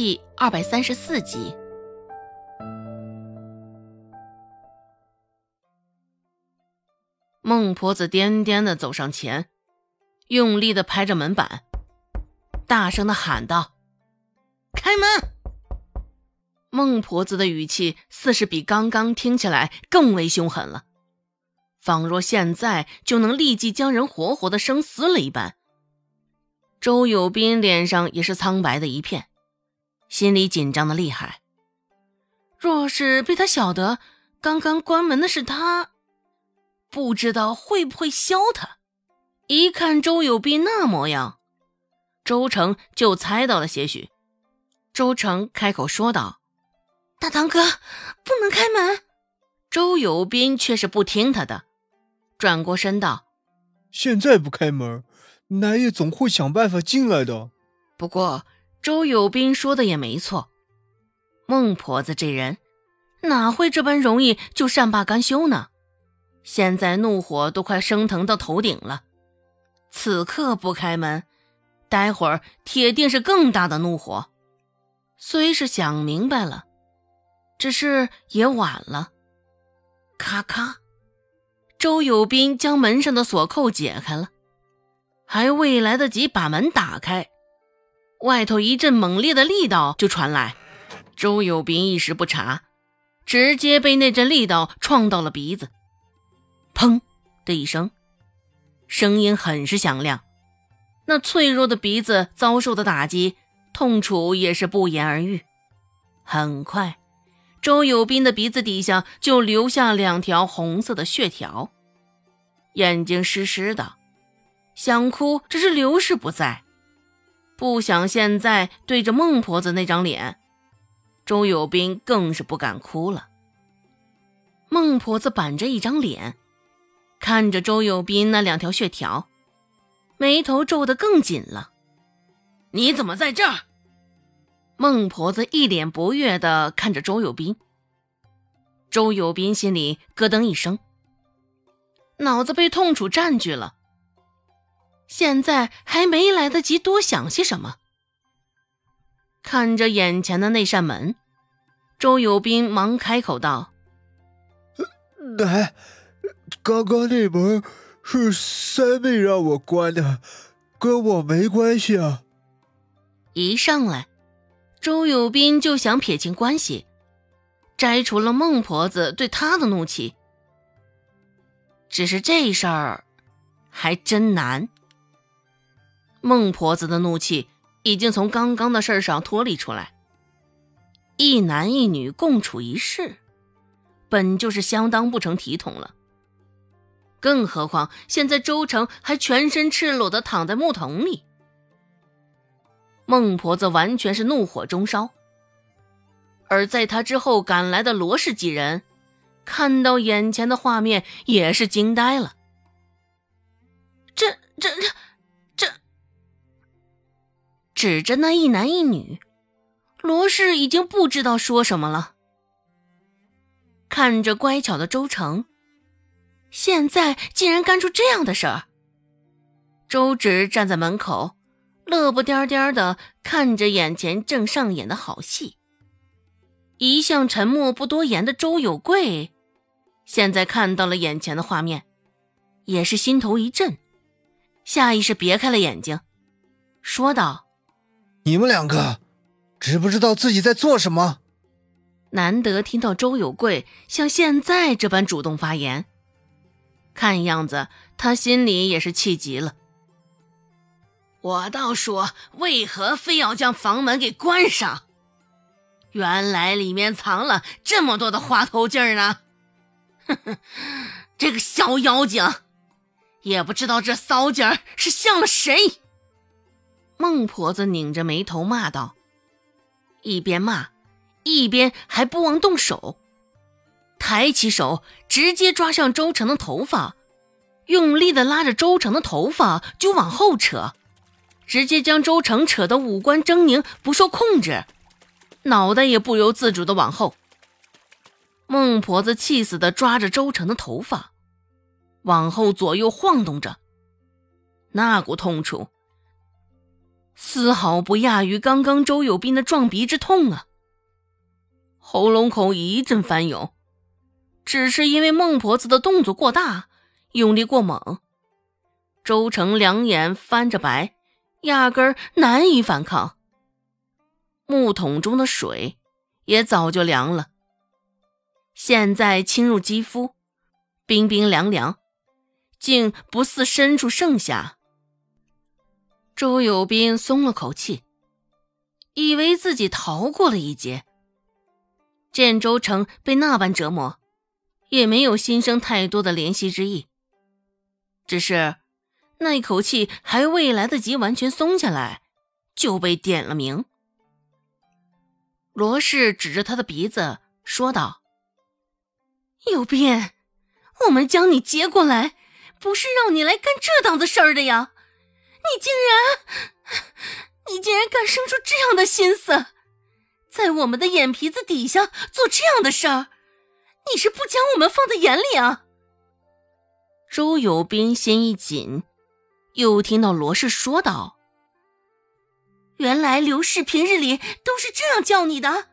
第二百三十四集。孟婆子颠颠的走上前，用力的拍着门板，大声的喊道：“开门！”孟婆子的语气似是比刚刚听起来更为凶狠了，仿若现在就能立即将人活活的生撕了一般。周有斌脸上也是苍白的一片，心里紧张的厉害。若是被他晓得刚刚关门的是他，不知道会不会削他。一看周有斌那模样，周成就猜到了些许。周成开口说道：“大堂哥，不能开门。”周有斌却是不听他的，转过身道：“现在不开门。”奶爷总会想办法进来的。不过周有斌说的也没错，孟婆子这人哪会这般容易就善罢甘休呢？现在怒火都快升腾到头顶了，此刻不开门，待会儿铁定是更大的怒火。虽是想明白了，只是也晚了。咔咔，周有斌将门上的锁扣解开了。还未来得及把门打开，外头一阵猛烈的力道就传来。周有斌一时不察，直接被那阵力道撞到了鼻子。砰的一声，声音很是响亮。那脆弱的鼻子遭受的打击，痛楚也是不言而喻。很快，周有斌的鼻子底下就留下两条红色的血条，眼睛湿湿的。想哭，只是刘氏不在，不想现在对着孟婆子那张脸，周有斌更是不敢哭了。孟婆子板着一张脸，看着周有斌那两条血条，眉头皱得更紧了。你怎么在这儿？孟婆子一脸不悦地看着周有斌。周有斌心里咯噔一声，脑子被痛楚占据了。现在还没来得及多想些什么，看着眼前的那扇门，周有斌忙开口道：“奶，刚刚那门是三妹让我关的，跟我没关系啊。”一上来，周有斌就想撇清关系，摘除了孟婆子对他的怒气。只是这事儿还真难。孟婆子的怒气已经从刚刚的事儿上脱离出来。一男一女共处一室，本就是相当不成体统了。更何况现在周成还全身赤裸的躺在木桶里。孟婆子完全是怒火中烧。而在他之后赶来的罗氏几人，看到眼前的画面也是惊呆了。这、这、这。指着那一男一女，罗氏已经不知道说什么了。看着乖巧的周成，现在竟然干出这样的事儿。周芷站在门口，乐不颠颠的看着眼前正上演的好戏。一向沉默不多言的周有贵，现在看到了眼前的画面，也是心头一震，下意识别开了眼睛，说道。你们两个知不知道自己在做什么？难得听到周有贵像现在这般主动发言，看样子他心里也是气极了。我倒说，为何非要将房门给关上？原来里面藏了这么多的花头劲儿呢！哼哼，这个小妖精，也不知道这骚劲儿是向了谁。孟婆子拧着眉头骂道，一边骂，一边还不忘动手，抬起手直接抓向周成的头发，用力的拉着周成的头发就往后扯，直接将周成扯得五官狰狞，不受控制，脑袋也不由自主的往后。孟婆子气死的抓着周成的头发，往后左右晃动着，那股痛楚。丝毫不亚于刚刚周有斌的撞鼻之痛啊！喉咙口一阵翻涌，只是因为孟婆子的动作过大，用力过猛，周成两眼翻着白，压根儿难以反抗。木桶中的水也早就凉了，现在侵入肌肤，冰冰凉凉，竟不似身处盛夏。周有斌松了口气，以为自己逃过了一劫。见周成被那般折磨，也没有心生太多的怜惜之意。只是那一口气还未来得及完全松下来，就被点了名。罗氏指着他的鼻子说道：“有斌，我们将你接过来，不是让你来干这档子事儿的呀！”你竟然，你竟然敢生出这样的心思，在我们的眼皮子底下做这样的事儿，你是不将我们放在眼里啊？周有斌心一紧，又听到罗氏说道：“原来刘氏平日里都是这样叫你的。”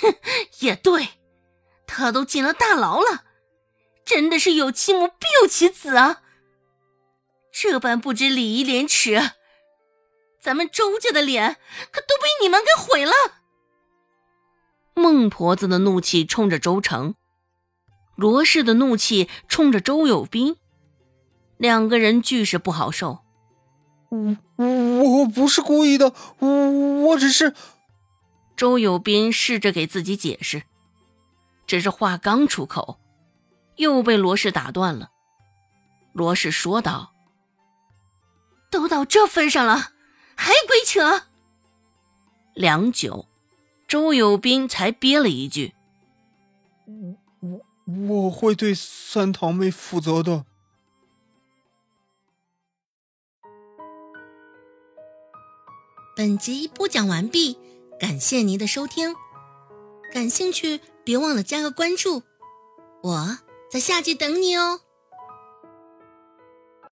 哼，也对，他都进了大牢了，真的是有其母必有其子啊。这般不知礼仪廉耻，咱们周家的脸可都被你们给毁了。孟婆子的怒气冲着周成，罗氏的怒气冲着周有斌，两个人俱是不好受。我我不是故意的，我我只是……周有斌试着给自己解释，只是话刚出口，又被罗氏打断了。罗氏说道。都到这份上了，还鬼扯！良久，周有斌才憋了一句：“我我我会对三堂妹负责的。”本集播讲完毕，感谢您的收听。感兴趣，别忘了加个关注，我在下集等你哦。